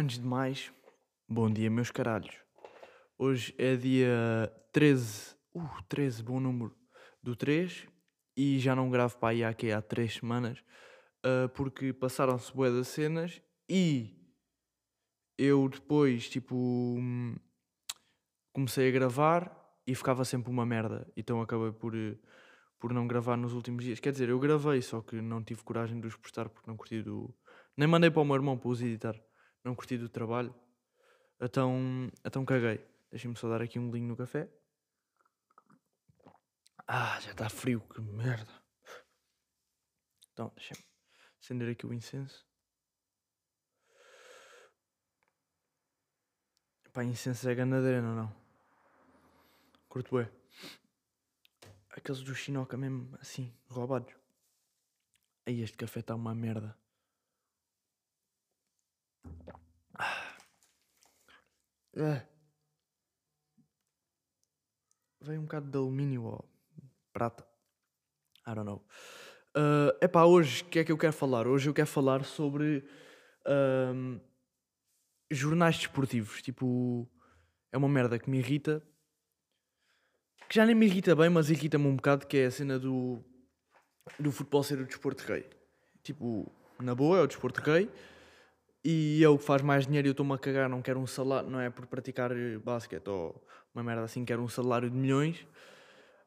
Antes de mais, bom dia, meus caralhos. Hoje é dia 13, uh, 13, bom número, do 3 e já não gravo para aí aqui há 3 semanas uh, porque passaram-se bué das cenas e eu depois, tipo, hum, comecei a gravar e ficava sempre uma merda. Então acabei por, eh, por não gravar nos últimos dias. Quer dizer, eu gravei, só que não tive coragem de os postar porque não curti do. Nem mandei para o meu irmão para os editar. Não curti do trabalho. Então, então caguei. Deixem-me só dar aqui um bolinho no café. Ah, já está frio, que merda. Então, deixem-me acender aqui o incenso. Pá, incenso é ganadeira, não, não. Curto bem. Aqueles do Chinoca mesmo, assim, roubados. Aí este café está uma merda. É. Veio um bocado de alumínio ou prata. I don't know. Uh, epá, hoje o que é que eu quero falar? Hoje eu quero falar sobre um, jornais desportivos. Tipo, é uma merda que me irrita. Que já nem me irrita bem, mas irrita-me um bocado, que é a cena do, do futebol ser o desporto rei. Tipo, na boa, é o desporto rei. E é o que faz mais dinheiro e eu estou-me a cagar, não quero um salário, não é por praticar basquete ou uma merda assim, quero um salário de milhões.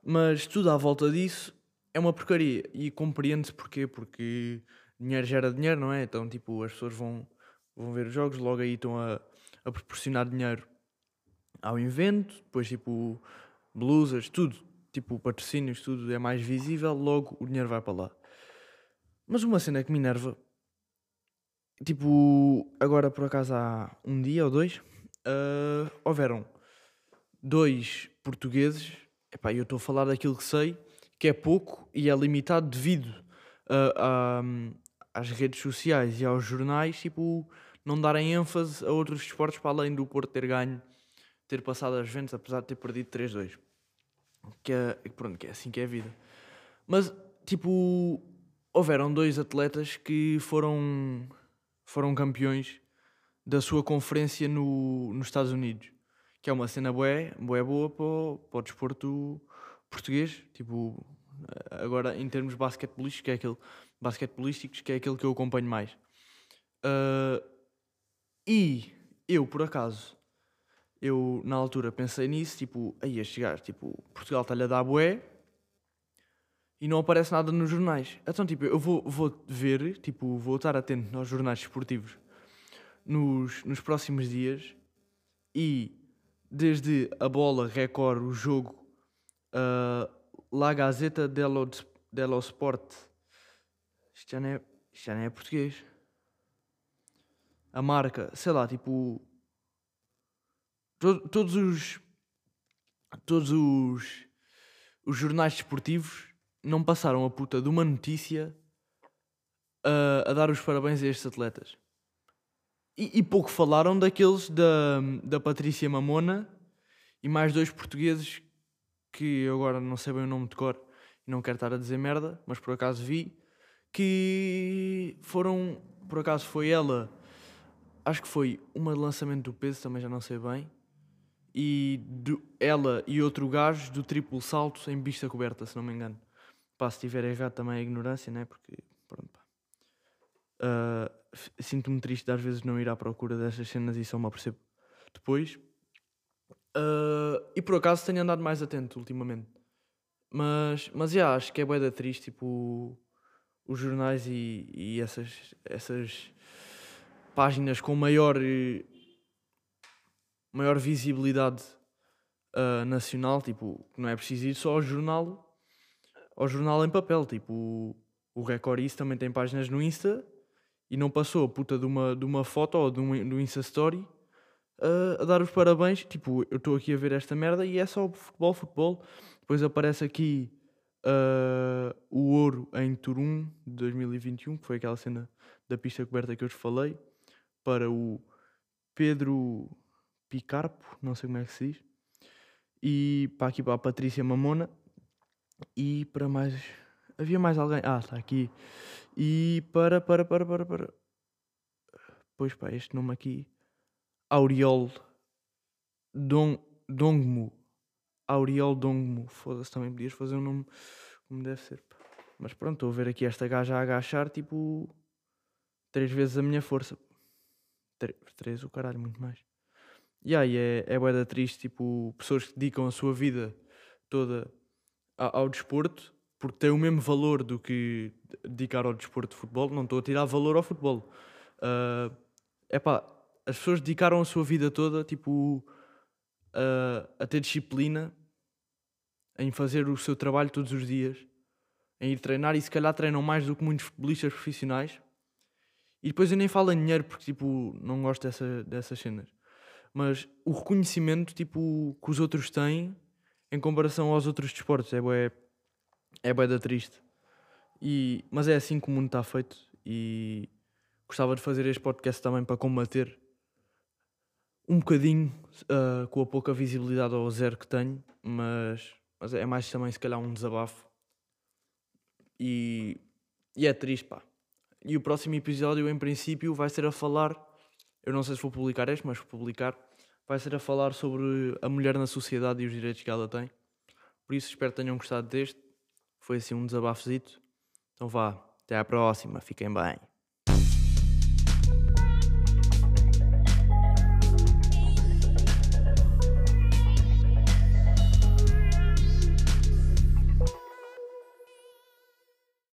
Mas tudo à volta disso é uma porcaria. E compreende-se porquê, porque dinheiro gera dinheiro, não é? Então, tipo, as pessoas vão, vão ver os jogos, logo aí estão a, a proporcionar dinheiro ao evento, depois, tipo, blusas, tudo, tipo, patrocínios, tudo é mais visível, logo o dinheiro vai para lá. Mas uma cena que me enerva Tipo, agora por acaso há um dia ou dois, uh, houveram dois portugueses. Epá, eu estou a falar daquilo que sei, que é pouco e é limitado devido uh, a, às redes sociais e aos jornais, tipo, não darem ênfase a outros esportes para além do Porto ter ganho, ter passado as ventas, apesar de ter perdido 3-2. Que é, pronto, que é assim que é a vida. Mas, tipo, houveram dois atletas que foram foram campeões da sua conferência no, nos Estados Unidos. Que é uma cena bué, bué boa para o, para o desporto português. Tipo, agora em termos basquetebolísticos, que é aquele, basquetebolísticos, que é aquele que eu acompanho mais. Uh, e eu, por acaso, eu na altura pensei nisso, tipo, aí a chegar, tipo, Portugal está-lhe a dar bué, e não aparece nada nos jornais. Então, tipo, eu vou, vou ver, tipo, vou estar atento aos jornais esportivos nos, nos próximos dias e desde a bola, Record, o jogo, uh, La Gazeta dello, dello Sport, isto já, não é, isto já não é português, a marca, sei lá, tipo, to, todos os, todos os, os jornais desportivos não passaram a puta de uma notícia a, a dar os parabéns a estes atletas. E, e, pouco falaram daqueles da, da Patrícia Mamona e mais dois portugueses que eu agora não sei bem o nome de cor e não quero estar a dizer merda, mas por acaso vi que foram, por acaso foi ela, acho que foi uma de lançamento do peso, também já não sei bem, e do, ela e outro gajo do triplo salto em pista coberta, se não me engano. Pá, se estiver errado também é ignorância, né? Porque, pronto, pá. Uh, Sinto-me triste de às vezes não ir à procura destas cenas e só me apercebo depois. Uh, e por acaso tenho andado mais atento ultimamente. Mas, mas já, acho que é bué triste, tipo, os jornais e, e essas, essas páginas com maior, maior visibilidade uh, nacional, tipo, não é preciso ir só ao jornal ao jornal em papel. Tipo, o Record isso também tem páginas no Insta e não passou a puta de uma, de uma foto ou de um, do Insta Story uh, a dar os parabéns. Tipo, eu estou aqui a ver esta merda e é só futebol, futebol. Depois aparece aqui uh, o ouro em Turum de 2021, que foi aquela cena da pista coberta que eu te falei, para o Pedro Picarpo, não sei como é que se diz. E para aqui para a Patrícia Mamona, e para mais. Havia mais alguém. Ah, está aqui. E para, para, para, para, para. Pois pá, este nome aqui Auriol Dong, Dongmu. Auriol Dongmu. Foda-se, também podias fazer um nome como deve ser. Pá. Mas pronto, estou a ver aqui esta gaja a agachar tipo três vezes a minha força. Três, três o caralho, muito mais. E aí é, é boeda triste, tipo, pessoas que dedicam a sua vida toda ao, desporto, porque tem o mesmo valor do que dedicar ao desporto de futebol. Não estou a tirar valor ao futebol. Uh, epá, as pessoas dedicaram a sua vida toda, tipo, uh, a ter disciplina, em fazer o seu trabalho todos os dias, em ir treinar e se calhar treinam mais do que muitos futebolistas profissionais. E depois eu nem falo em dinheiro porque, tipo, não gosto dessa, dessas cenas mas o reconhecimento tipo, que os outros têm em comparação aos outros desportos é bué, é bué da triste. E, mas é assim que o mundo está feito e gostava de fazer este podcast também para combater um bocadinho uh, com a pouca visibilidade ao zero que tenho, mas, mas é mais também se calhar um desabafo. E, e é triste, pá. E o próximo episódio, em princípio, vai ser a falar eu não sei se vou publicar este, mas vou publicar. Vai ser a falar sobre a mulher na sociedade e os direitos que ela tem. Por isso espero que tenham gostado deste. Foi assim um desabafozito. Então vá, até à próxima, fiquem bem.